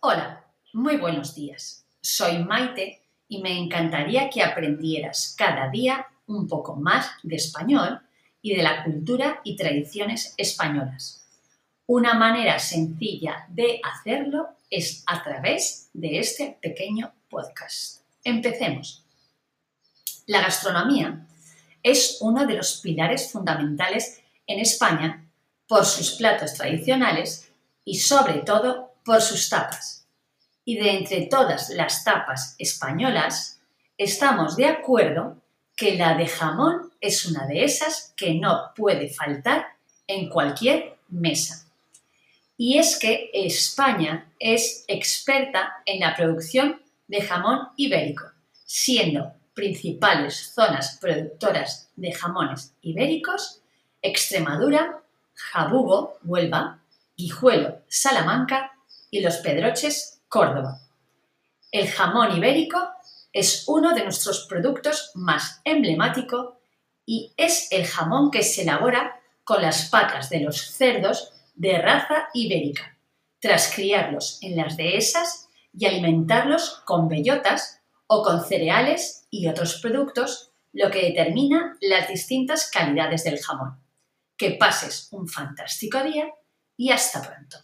Hola, muy buenos días. Soy Maite y me encantaría que aprendieras cada día un poco más de español y de la cultura y tradiciones españolas. Una manera sencilla de hacerlo es a través de este pequeño podcast. Empecemos. La gastronomía es uno de los pilares fundamentales en España por sus platos tradicionales y sobre todo por sus tapas. Y de entre todas las tapas españolas, estamos de acuerdo que la de jamón es una de esas que no puede faltar en cualquier mesa. Y es que España es experta en la producción de jamón ibérico, siendo principales zonas productoras de jamones ibéricos Extremadura, Jabugo, Huelva, Guijuelo, Salamanca y Los Pedroches, Córdoba. El jamón ibérico es uno de nuestros productos más emblemáticos y es el jamón que se elabora con las patas de los cerdos de raza ibérica, tras criarlos en las dehesas y alimentarlos con bellotas o con cereales y otros productos, lo que determina las distintas calidades del jamón. Que pases un fantástico día y hasta pronto.